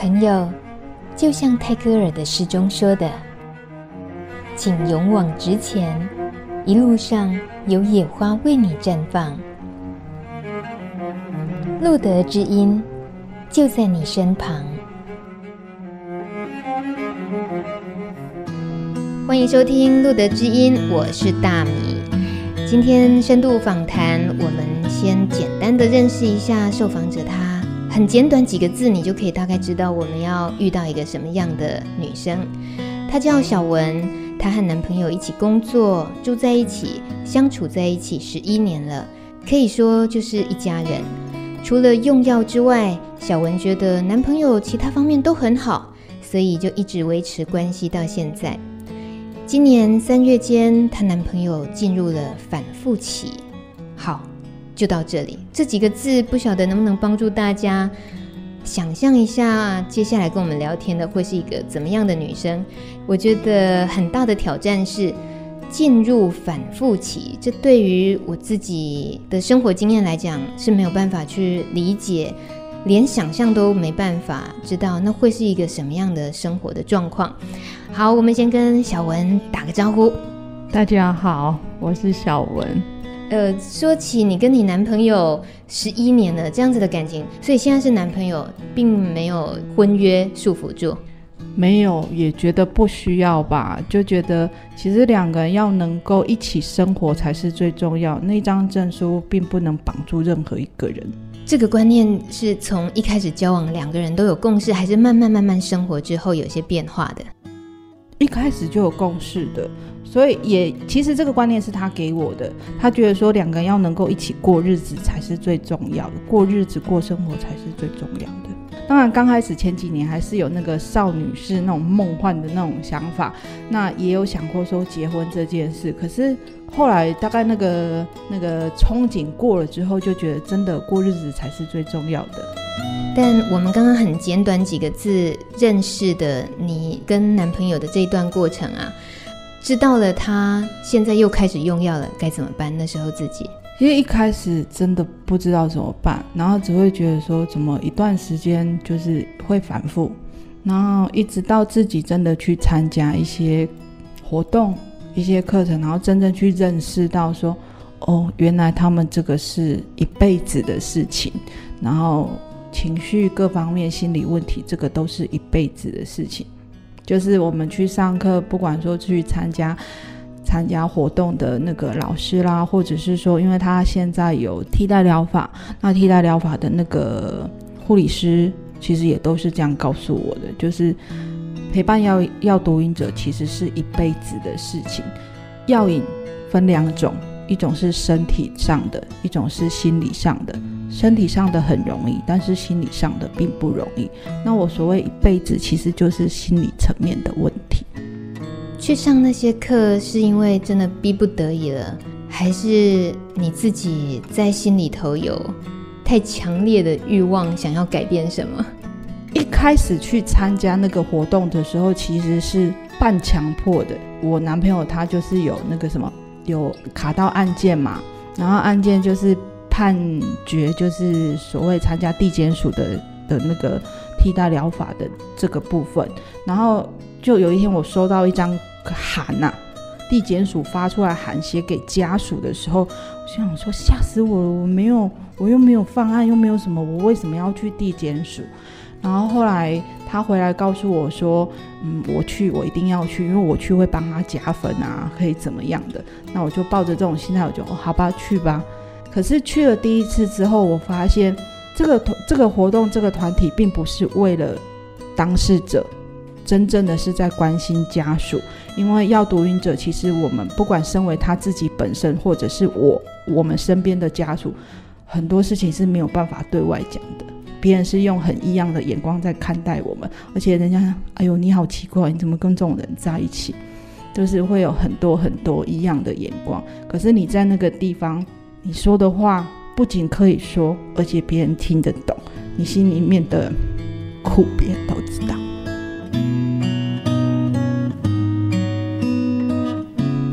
朋友，就像泰戈尔的诗中说的：“请勇往直前，一路上有野花为你绽放。”路德之音就在你身旁。欢迎收听《路德之音》，我是大米。今天深度访谈，我们先简单的认识一下受访者。他很简短几个字，你就可以大概知道我们要遇到一个什么样的女生。她叫小文，她和男朋友一起工作，住在一起，相处在一起十一年了，可以说就是一家人。除了用药之外，小文觉得男朋友其他方面都很好，所以就一直维持关系到现在。今年三月间，她男朋友进入了反复期。好，就到这里。这几个字不晓得能不能帮助大家想象一下，接下来跟我们聊天的会是一个怎么样的女生？我觉得很大的挑战是。进入反复期，这对于我自己的生活经验来讲是没有办法去理解，连想象都没办法知道那会是一个什么样的生活的状况。好，我们先跟小文打个招呼。大家好，我是小文。呃，说起你跟你男朋友十一年了这样子的感情，所以现在是男朋友，并没有婚约束缚住。没有，也觉得不需要吧，就觉得其实两个人要能够一起生活才是最重要。那张证书并不能绑住任何一个人。这个观念是从一开始交往两个人都有共识，还是慢慢慢慢生活之后有些变化的？一开始就有共识的，所以也其实这个观念是他给我的。他觉得说两个人要能够一起过日子才是最重要的，过日子过生活才是最重要的。当然，刚开始前几年还是有那个少女式那种梦幻的那种想法，那也有想过说结婚这件事。可是后来大概那个那个憧憬过了之后，就觉得真的过日子才是最重要的。但我们刚刚很简短几个字认识的你跟男朋友的这一段过程啊，知道了他现在又开始用药了，该怎么办？那时候自己。因为一开始真的不知道怎么办，然后只会觉得说怎么一段时间就是会反复，然后一直到自己真的去参加一些活动、一些课程，然后真正去认识到说，哦，原来他们这个是一辈子的事情，然后情绪各方面、心理问题，这个都是一辈子的事情。就是我们去上课，不管说去参加。参加活动的那个老师啦，或者是说，因为他现在有替代疗法，那替代疗法的那个护理师其实也都是这样告诉我的，就是陪伴药药毒瘾者其实是一辈子的事情。药瘾分两种，一种是身体上的，一种是心理上的。身体上的很容易，但是心理上的并不容易。那我所谓一辈子，其实就是心理层面的问题。去上那些课是因为真的逼不得已了，还是你自己在心里头有太强烈的欲望想要改变什么？一开始去参加那个活动的时候，其实是半强迫的。我男朋友他就是有那个什么，有卡到按键嘛，然后按键就是判决，就是所谓参加地检署的的那个替代疗法的这个部分，然后就有一天我收到一张。函呐、啊，地检署发出来函写给家属的时候，我想说吓死我了！我没有，我又没有犯案，又没有什么，我为什么要去地检署？然后后来他回来告诉我说，嗯，我去，我一定要去，因为我去会帮他加分啊，可以怎么样的？那我就抱着这种心态，我就哦，好吧，去吧。可是去了第一次之后，我发现这个团这个活动这个团体并不是为了当事者。真正的是在关心家属，因为要读音者，其实我们不管身为他自己本身，或者是我我们身边的家属，很多事情是没有办法对外讲的。别人是用很异样的眼光在看待我们，而且人家，哎呦，你好奇怪，你怎么跟这种人在一起？就是会有很多很多异样的眼光。可是你在那个地方，你说的话不仅可以说，而且别人听得懂，你心里面的苦，别人都知道。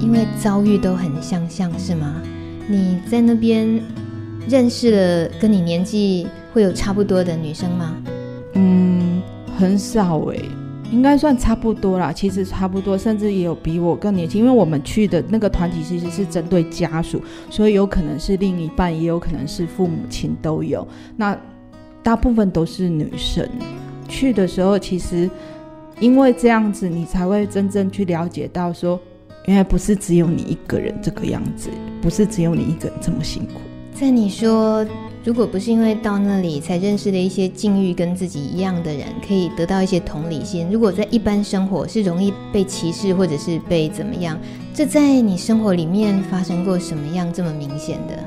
因为遭遇都很相像，是吗？你在那边认识了跟你年纪会有差不多的女生吗？嗯，很少诶、欸，应该算差不多啦。其实差不多，甚至也有比我更年轻。因为我们去的那个团体其实是针对家属，所以有可能是另一半，也有可能是父母亲都有。那大部分都是女生。去的时候，其实因为这样子，你才会真正去了解到说，原来不是只有你一个人这个样子，不是只有你一个人这么辛苦。在你说，如果不是因为到那里才认识了一些境遇跟自己一样的人，可以得到一些同理心。如果在一般生活是容易被歧视或者是被怎么样，这在你生活里面发生过什么样这么明显的？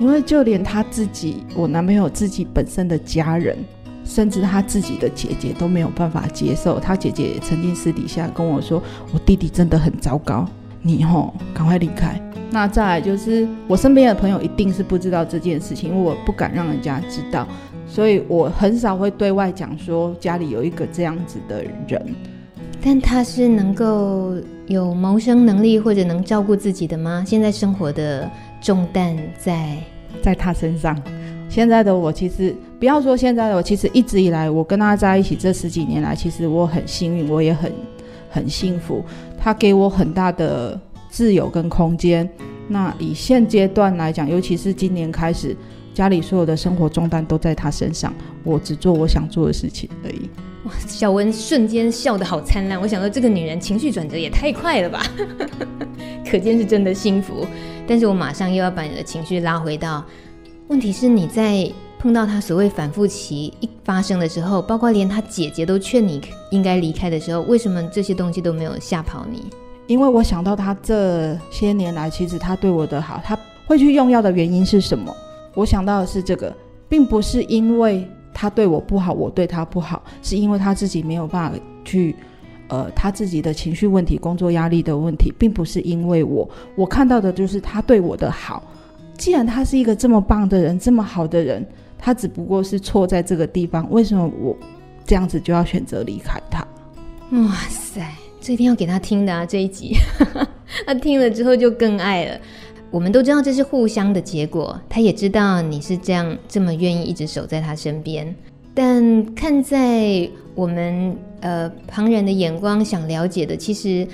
因为就连他自己，我男朋友自己本身的家人，甚至他自己的姐姐都没有办法接受。他姐姐曾经私底下跟我说：“我弟弟真的很糟糕，你吼赶快离开。”那再来就是我身边的朋友一定是不知道这件事情，因为我不敢让人家知道，所以我很少会对外讲说家里有一个这样子的人。但他是能够有谋生能力或者能照顾自己的吗？现在生活的重担在在他身上。现在的我其实不要说现在的我，其实一直以来我跟他在一起这十几年来，其实我很幸运，我也很很幸福。他给我很大的。自由跟空间，那以现阶段来讲，尤其是今年开始，家里所有的生活重担都在他身上，我只做我想做的事情而已。哇，小文瞬间笑得好灿烂，我想说这个女人情绪转折也太快了吧，可见是真的幸福。但是我马上又要把你的情绪拉回到，问题是你在碰到他所谓反复期一发生的时候，包括连他姐姐都劝你应该离开的时候，为什么这些东西都没有吓跑你？因为我想到他这些年来，其实他对我的好，他会去用药的原因是什么？我想到的是这个，并不是因为他对我不好，我对他不好，是因为他自己没有办法去，呃，他自己的情绪问题、工作压力的问题，并不是因为我。我看到的就是他对我的好。既然他是一个这么棒的人，这么好的人，他只不过是错在这个地方。为什么我这样子就要选择离开他？哇塞！一定要给他听的啊！这一集，他听了之后就更爱了。我们都知道这是互相的结果，他也知道你是这样这么愿意一直守在他身边。但看在我们呃旁人的眼光，想了解的，其实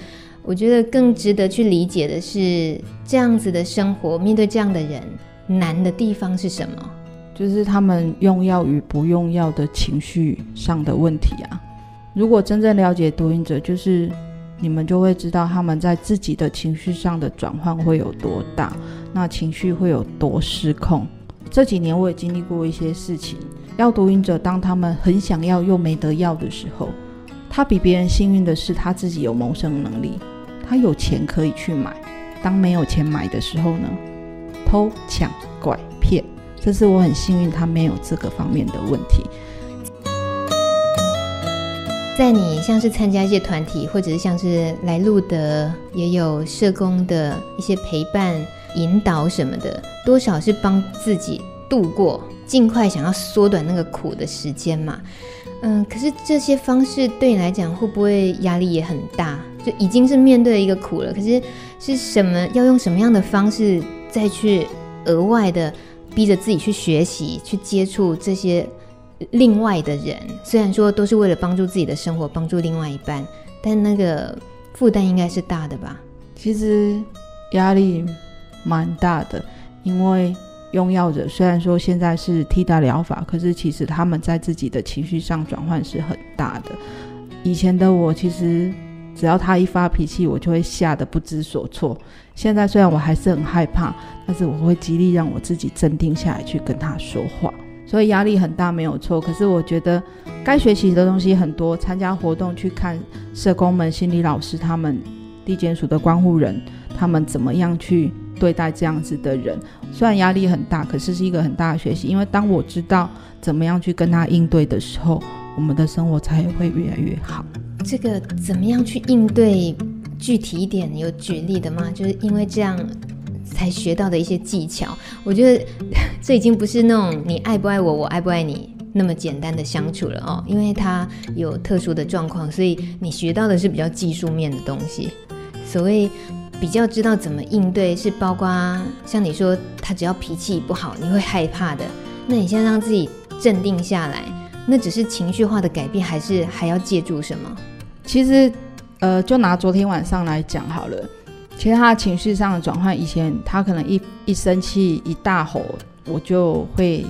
我觉得更值得去理解的是，这样子的生活，面对这样的人，难的地方是什么？就是他们用药与不用药的情绪上的问题啊。如果真正了解读音者，就是你们就会知道他们在自己的情绪上的转换会有多大，那情绪会有多失控。这几年我也经历过一些事情。药毒瘾者当他们很想要又没得要的时候，他比别人幸运的是他自己有谋生能力，他有钱可以去买。当没有钱买的时候呢，偷抢拐骗，这是我很幸运他没有这个方面的问题。在你像是参加一些团体，或者是像是来路的，也有社工的一些陪伴、引导什么的，多少是帮自己度过，尽快想要缩短那个苦的时间嘛。嗯，可是这些方式对你来讲，会不会压力也很大？就已经是面对了一个苦了，可是是什么？要用什么样的方式再去额外的逼着自己去学习、去接触这些？另外的人虽然说都是为了帮助自己的生活，帮助另外一半，但那个负担应该是大的吧？其实压力蛮大的，因为用药者虽然说现在是替代疗法，可是其实他们在自己的情绪上转换是很大的。以前的我其实只要他一发脾气，我就会吓得不知所措。现在虽然我还是很害怕，但是我会极力让我自己镇定下来，去跟他说话。所以压力很大，没有错。可是我觉得该学习的东西很多，参加活动去看社工们、心理老师他们、地检署的关护人，他们怎么样去对待这样子的人。虽然压力很大，可是是一个很大的学习。因为当我知道怎么样去跟他应对的时候，我们的生活才会越来越好。这个怎么样去应对？具体一点，有举例的吗？就是因为这样。才学到的一些技巧，我觉得这已经不是那种你爱不爱我，我爱不爱你那么简单的相处了哦。因为他有特殊的状况，所以你学到的是比较技术面的东西。所谓比较知道怎么应对，是包括像你说他只要脾气不好，你会害怕的。那你先让自己镇定下来，那只是情绪化的改变，还是还要借助什么？其实，呃，就拿昨天晚上来讲好了。其实他的情绪上的转换，以前他可能一一生气一大吼，我就会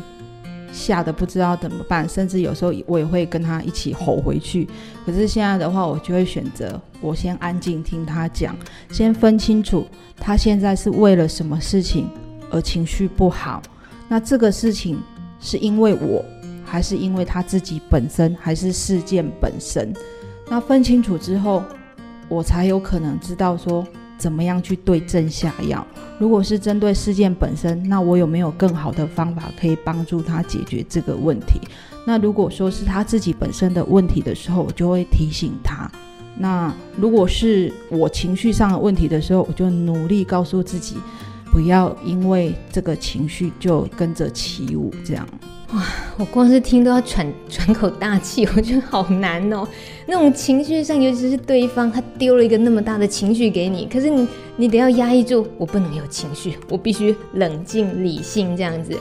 吓得不知道怎么办，甚至有时候我也会跟他一起吼回去。可是现在的话，我就会选择我先安静听他讲，先分清楚他现在是为了什么事情而情绪不好。那这个事情是因为我，还是因为他自己本身，还是事件本身？那分清楚之后，我才有可能知道说怎么样去对症下药。如果是针对事件本身，那我有没有更好的方法可以帮助他解决这个问题？那如果说是他自己本身的问题的时候，我就会提醒他。那如果是我情绪上的问题的时候，我就努力告诉自己，不要因为这个情绪就跟着起舞。这样，哇，我光是听都要喘 喘口大气，我觉得好难哦。那种情绪上，尤其是对方他丢了一个那么大的情绪给你，可是你你得要压抑住，我不能有情绪，我必须冷静理性这样子。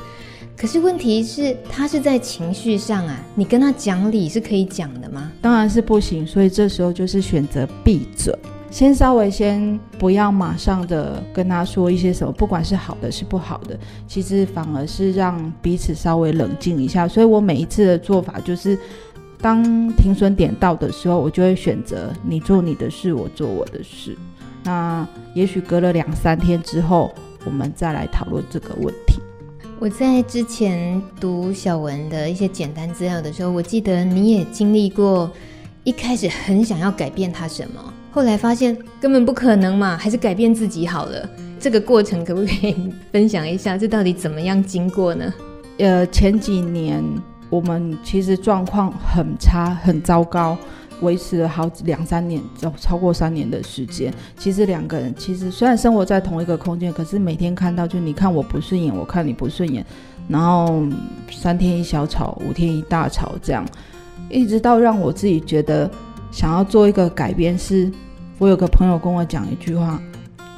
可是问题是，他是在情绪上啊，你跟他讲理是可以讲的吗？当然是不行，所以这时候就是选择闭嘴，先稍微先不要马上的跟他说一些什么，不管是好的是不好的，其实反而是让彼此稍微冷静一下。所以我每一次的做法就是，当停损点到的时候，我就会选择你做你的事，我做我的事。那也许隔了两三天之后，我们再来讨论这个问题。我在之前读小文的一些简单资料的时候，我记得你也经历过，一开始很想要改变他什么，后来发现根本不可能嘛，还是改变自己好了。这个过程可不可以分享一下？这到底怎么样经过呢？呃，前几年我们其实状况很差，很糟糕。维持了好两三年，超超过三年的时间。其实两个人其实虽然生活在同一个空间，可是每天看到就你看我不顺眼，我看你不顺眼，然后三天一小吵，五天一大吵，这样一直到让我自己觉得想要做一个改变。是我有个朋友跟我讲一句话：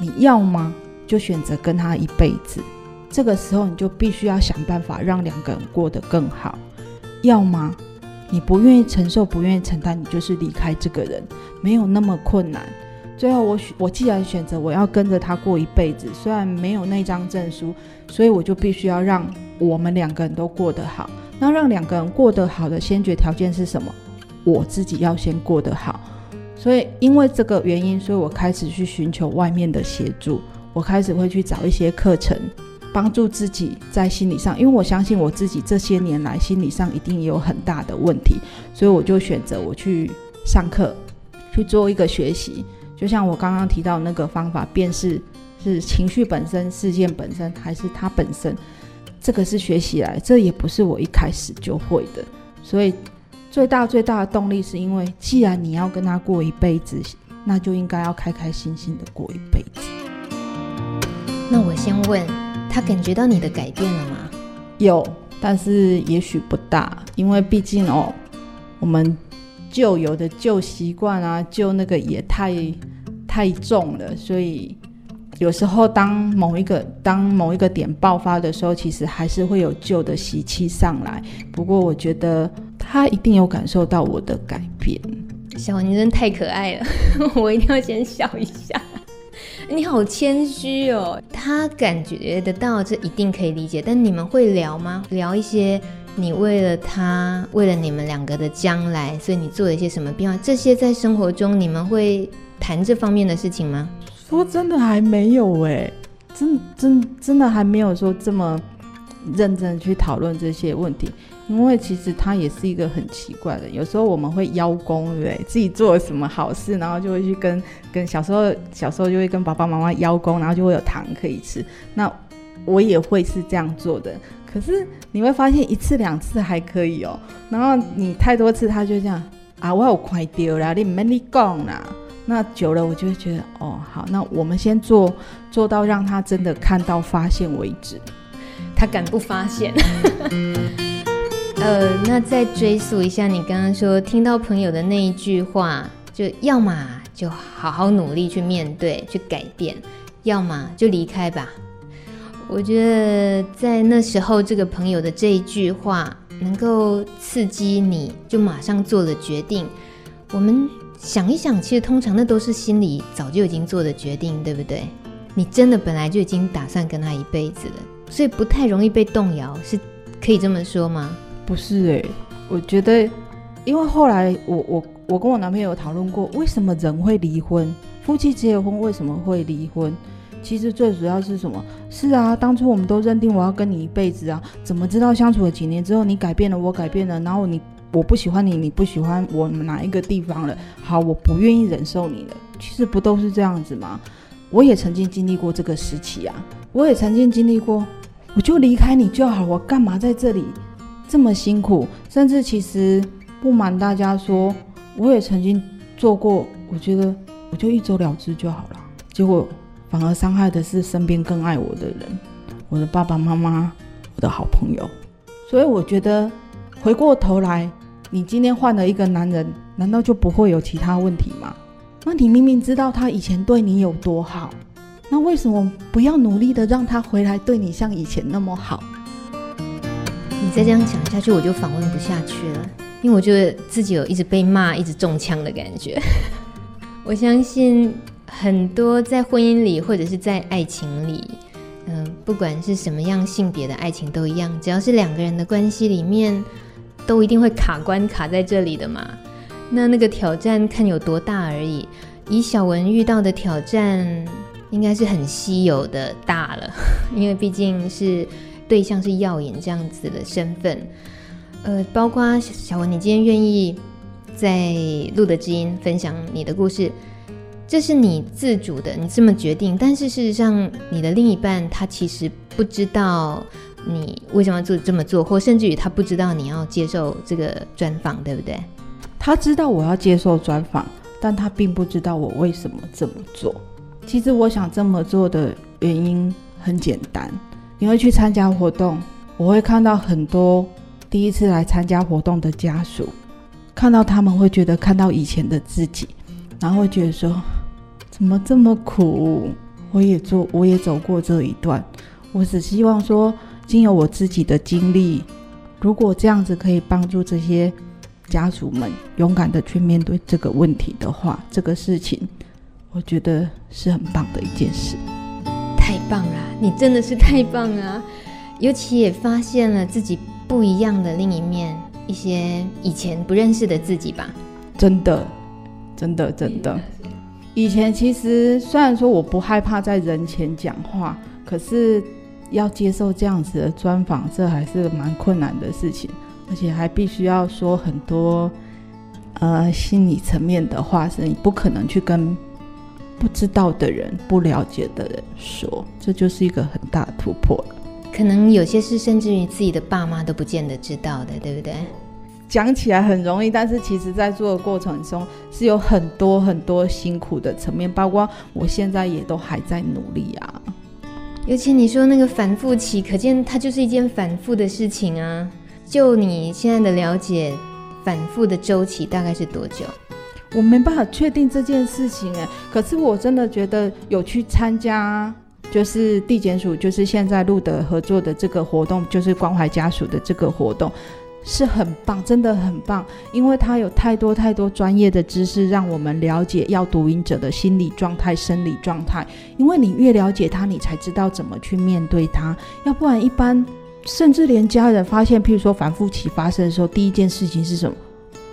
你要吗？就选择跟他一辈子。这个时候你就必须要想办法让两个人过得更好，要吗？你不愿意承受，不愿意承担，你就是离开这个人，没有那么困难。最后我，我我既然选择我要跟着他过一辈子，虽然没有那张证书，所以我就必须要让我们两个人都过得好。那让两个人过得好的先决条件是什么？我自己要先过得好。所以因为这个原因，所以我开始去寻求外面的协助，我开始会去找一些课程。帮助自己在心理上，因为我相信我自己这些年来心理上一定有很大的问题，所以我就选择我去上课，去做一个学习。就像我刚刚提到那个方法，便是是情绪本身、事件本身，还是他本身，这个是学习来，这也不是我一开始就会的。所以最大最大的动力是因为，既然你要跟他过一辈子，那就应该要开开心心的过一辈子。那我先问。他感觉到你的改变了吗？有，但是也许不大，因为毕竟哦，我们旧有的旧习惯啊，旧那个也太太重了，所以有时候当某一个当某一个点爆发的时候，其实还是会有旧的习气上来。不过我觉得他一定有感受到我的改变。小文，你真太可爱了，我一定要先笑一下。你好谦虚哦，他感觉得到，这一定可以理解。但你们会聊吗？聊一些你为了他，为了你们两个的将来，所以你做了一些什么变化？这些在生活中你们会谈这方面的事情吗？说真的还没有哎，真真真的还没有说这么认真去讨论这些问题。因为其实他也是一个很奇怪的，有时候我们会邀功，对不对？自己做了什么好事，然后就会去跟跟小时候小时候就会跟爸爸妈妈邀功，然后就会有糖可以吃。那我也会是这样做的，可是你会发现一次两次还可以哦，然后你太多次他就这样啊，我有快丢了，你没你讲啦。那久了我就会觉得哦，好，那我们先做做到让他真的看到发现为止，他敢不发现？呃，那再追溯一下，你刚刚说听到朋友的那一句话，就要么就好好努力去面对、去改变，要么就离开吧。我觉得在那时候，这个朋友的这一句话，能够刺激你就马上做了决定。我们想一想，其实通常那都是心里早就已经做的决定，对不对？你真的本来就已经打算跟他一辈子了，所以不太容易被动摇，是可以这么说吗？不是诶，我觉得，因为后来我我我跟我男朋友讨论过，为什么人会离婚？夫妻结婚为什么会离婚？其实最主要是什么？是啊，当初我们都认定我要跟你一辈子啊，怎么知道相处了几年之后你改变了，我改变了，然后你我不喜欢你，你不喜欢我哪一个地方了？好，我不愿意忍受你了。其实不都是这样子吗？我也曾经经历过这个时期啊，我也曾经经历过，我就离开你就好，我干嘛在这里这么辛苦？甚至其实不瞒大家说，我也曾经做过，我觉得我就一走了之就好了，结果。反而伤害的是身边更爱我的人，我的爸爸妈妈，我的好朋友。所以我觉得，回过头来，你今天换了一个男人，难道就不会有其他问题吗？那你明明知道他以前对你有多好，那为什么不要努力的让他回来对你像以前那么好？你再这样讲下去，我就访问不下去了，因为我觉得自己有一直被骂、一直中枪的感觉。我相信。很多在婚姻里或者是在爱情里，嗯、不管是什么样性别的爱情都一样，只要是两个人的关系里面，都一定会卡关卡在这里的嘛。那那个挑战看有多大而已。以小文遇到的挑战，应该是很稀有的大了，因为毕竟是对象是耀眼这样子的身份。呃，包括小文，你今天愿意在录的知音分享你的故事。这是你自主的，你这么决定。但是事实上，你的另一半他其实不知道你为什么要做这么做，或甚至于他不知道你要接受这个专访，对不对？他知道我要接受专访，但他并不知道我为什么这么做。其实我想这么做的原因很简单，你会去参加活动，我会看到很多第一次来参加活动的家属，看到他们会觉得看到以前的自己，然后会觉得说。怎么这么苦？我也做，我也走过这一段。我只希望说，经由我自己的经历，如果这样子可以帮助这些家属们勇敢的去面对这个问题的话，这个事情，我觉得是很棒的一件事。太棒了，你真的是太棒了！尤其也发现了自己不一样的另一面，一些以前不认识的自己吧。真的，真的，真的。以前其实虽然说我不害怕在人前讲话，可是要接受这样子的专访，这还是蛮困难的事情，而且还必须要说很多呃心理层面的话，是你不可能去跟不知道的人、不了解的人说，这就是一个很大的突破了。可能有些事甚至于自己的爸妈都不见得知道的，对不对？讲起来很容易，但是其实在做的过程中是有很多很多辛苦的层面，包括我现在也都还在努力啊。尤其你说那个反复期，可见它就是一件反复的事情啊。就你现在的了解，反复的周期大概是多久？我没办法确定这件事情哎，可是我真的觉得有去参加，就是地检署，就是现在路德合作的这个活动，就是关怀家属的这个活动。是很棒，真的很棒，因为他有太多太多专业的知识，让我们了解要读瘾者的心理状态、生理状态。因为你越了解他，你才知道怎么去面对他。要不然，一般甚至连家人发现，譬如说反复期发生的时候，第一件事情是什么？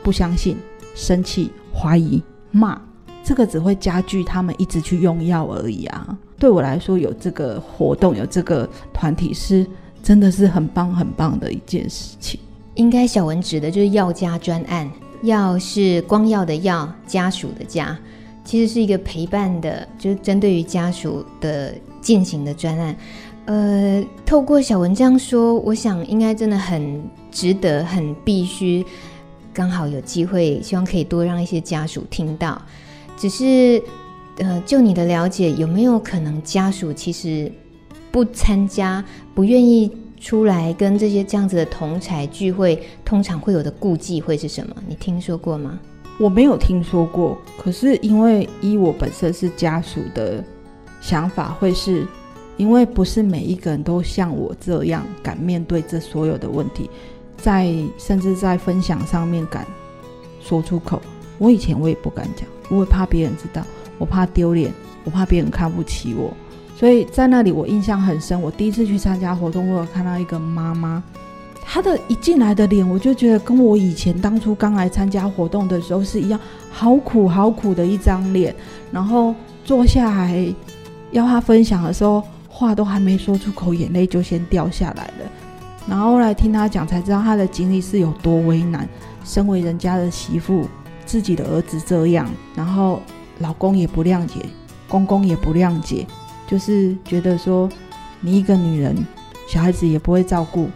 不相信、生气、怀疑、骂，这个只会加剧他们一直去用药而已啊。对我来说，有这个活动，有这个团体，是真的是很棒很棒的一件事情。应该小文指的就是药家专案，药是光耀的药，家属的家，其实是一个陪伴的，就是针对于家属的进行的专案。呃，透过小文这样说，我想应该真的很值得，很必须，刚好有机会，希望可以多让一些家属听到。只是，呃，就你的了解，有没有可能家属其实不参加，不愿意？出来跟这些这样子的同侪聚会，通常会有的顾忌会是什么？你听说过吗？我没有听说过。可是因为依我本身是家属的想法，会是因为不是每一个人都像我这样敢面对这所有的问题。在甚至在分享上面敢说出口。我以前我也不敢讲，我会怕别人知道，我怕丢脸，我怕别人看不起我。所以在那里我印象很深。我第一次去参加活动，我有看到一个妈妈，她的一进来的脸，我就觉得跟我以前当初刚来参加活动的时候是一样，好苦好苦的一张脸。然后坐下来要她分享的时候，话都还没说出口，眼泪就先掉下来了。然后后来听她讲，才知道她的经历是有多为难。身为人家的媳妇。自己的儿子这样，然后老公也不谅解，公公也不谅解，就是觉得说你一个女人，小孩子也不会照顾，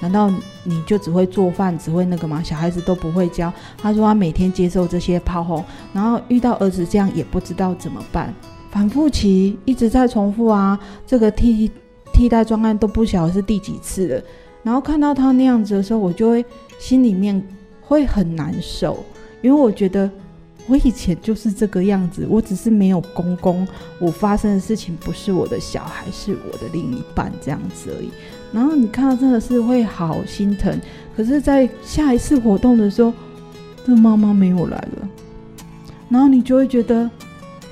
难道你就只会做饭，只会那个吗？小孩子都不会教。他说他每天接受这些炮轰，然后遇到儿子这样也不知道怎么办，反复期一直在重复啊，这个替替代专案都不晓得是第几次了。然后看到他那样子的时候，我就会心里面会很难受。因为我觉得我以前就是这个样子，我只是没有公公，我发生的事情不是我的小孩，是我的另一半这样子而已。然后你看到真的是会好心疼，可是，在下一次活动的时候，这妈妈没有来了，然后你就会觉得，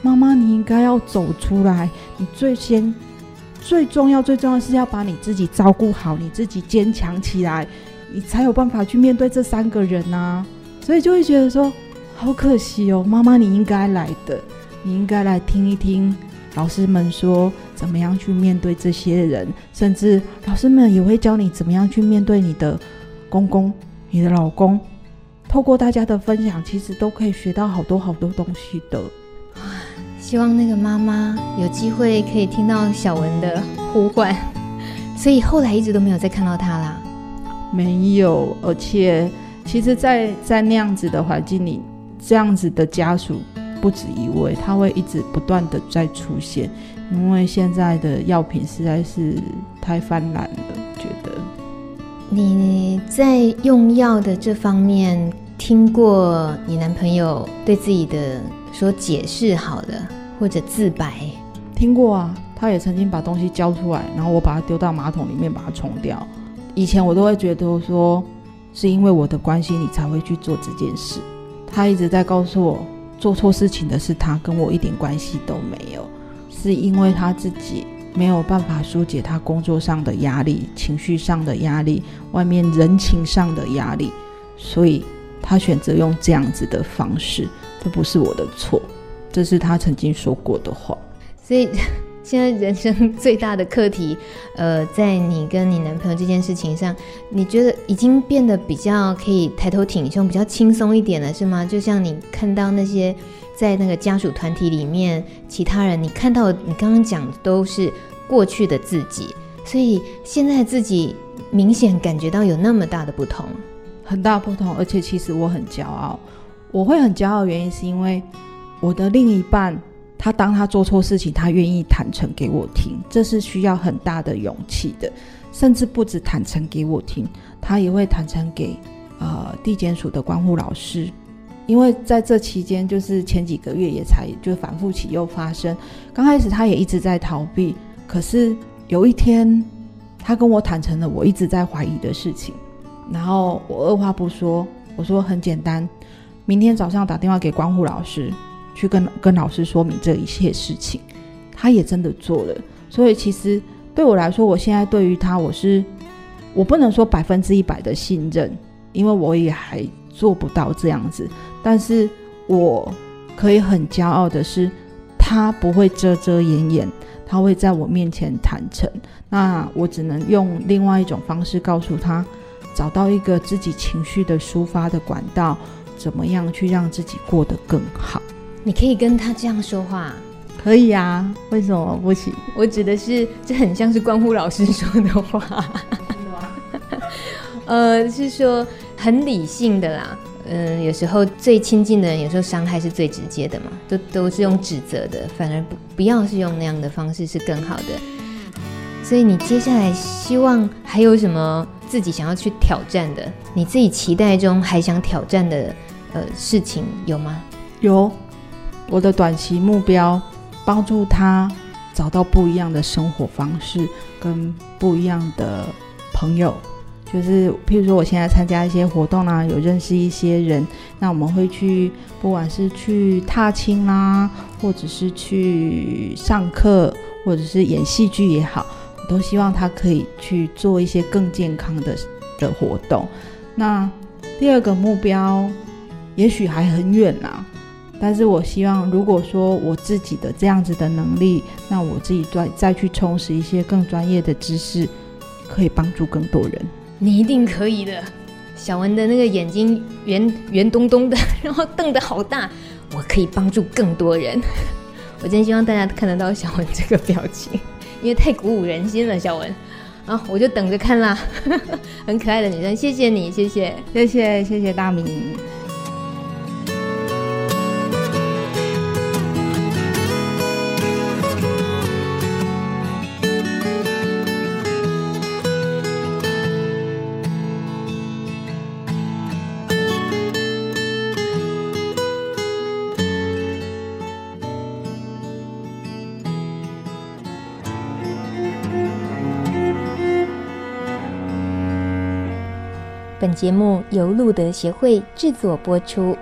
妈妈你应该要走出来，你最先最重要最重要是要把你自己照顾好，你自己坚强起来，你才有办法去面对这三个人啊。所以就会觉得说，好可惜哦，妈妈你应该来的，你应该来听一听老师们说怎么样去面对这些人，甚至老师们也会教你怎么样去面对你的公公、你的老公。透过大家的分享，其实都可以学到好多好多东西的。希望那个妈妈有机会可以听到小文的呼唤，所以后来一直都没有再看到他啦。没有，而且。其实在，在在那样子的环境里，这样子的家属不止一位，他会一直不断的在出现，因为现在的药品实在是太泛滥了。觉得你在用药的这方面，听过你男朋友对自己的说解释好的，或者自白？听过啊，他也曾经把东西交出来，然后我把它丢到马桶里面把它冲掉。以前我都会觉得说。是因为我的关系，你才会去做这件事。他一直在告诉我，做错事情的是他，跟我一点关系都没有。是因为他自己没有办法疏解他工作上的压力、情绪上的压力、外面人情上的压力，所以他选择用这样子的方式。这不是我的错，这是他曾经说过的话。所以。现在人生最大的课题，呃，在你跟你男朋友这件事情上，你觉得已经变得比较可以抬头挺胸，比较轻松一点了，是吗？就像你看到那些在那个家属团体里面，其他人，你看到你刚刚讲的都是过去的自己，所以现在自己明显感觉到有那么大的不同，很大不同，而且其实我很骄傲，我会很骄傲原因是因为我的另一半。他当他做错事情，他愿意坦诚给我听，这是需要很大的勇气的。甚至不止坦诚给我听，他也会坦诚给呃地检署的关护老师。因为在这期间，就是前几个月也才就反复起又发生。刚开始他也一直在逃避，可是有一天，他跟我坦诚了我一直在怀疑的事情。然后我二话不说，我说很简单，明天早上打电话给关护老师。去跟跟老师说明这一切事情，他也真的做了。所以其实对我来说，我现在对于他，我是我不能说百分之一百的信任，因为我也还做不到这样子。但是我可以很骄傲的是，他不会遮遮掩掩，他会在我面前坦诚。那我只能用另外一种方式告诉他，找到一个自己情绪的抒发的管道，怎么样去让自己过得更好。你可以跟他这样说话，可以啊？为什么不行？我指的是，这很像是关乎老师说的话。呃，是说很理性的啦。嗯、呃，有时候最亲近的人，有时候伤害是最直接的嘛，都都是用指责的，反而不不要是用那样的方式是更好的。所以你接下来希望还有什么自己想要去挑战的？你自己期待中还想挑战的呃事情有吗？有。我的短期目标，帮助他找到不一样的生活方式，跟不一样的朋友，就是譬如说我现在参加一些活动啦、啊，有认识一些人，那我们会去，不管是去踏青啦、或者是去上课，或者是演戏剧也好，我都希望他可以去做一些更健康的的活动。那第二个目标，也许还很远啦。但是我希望，如果说我自己的这样子的能力，那我自己再再去充实一些更专业的知识，可以帮助更多人。你一定可以的。小文的那个眼睛圆圆咚咚的，然后瞪得好大，我可以帮助更多人。我真希望大家看得到小文这个表情，因为太鼓舞人心了。小文，啊，我就等着看啦。很可爱的女生，谢谢你，谢谢，谢谢，谢谢大米。节目由路德协会制作播出。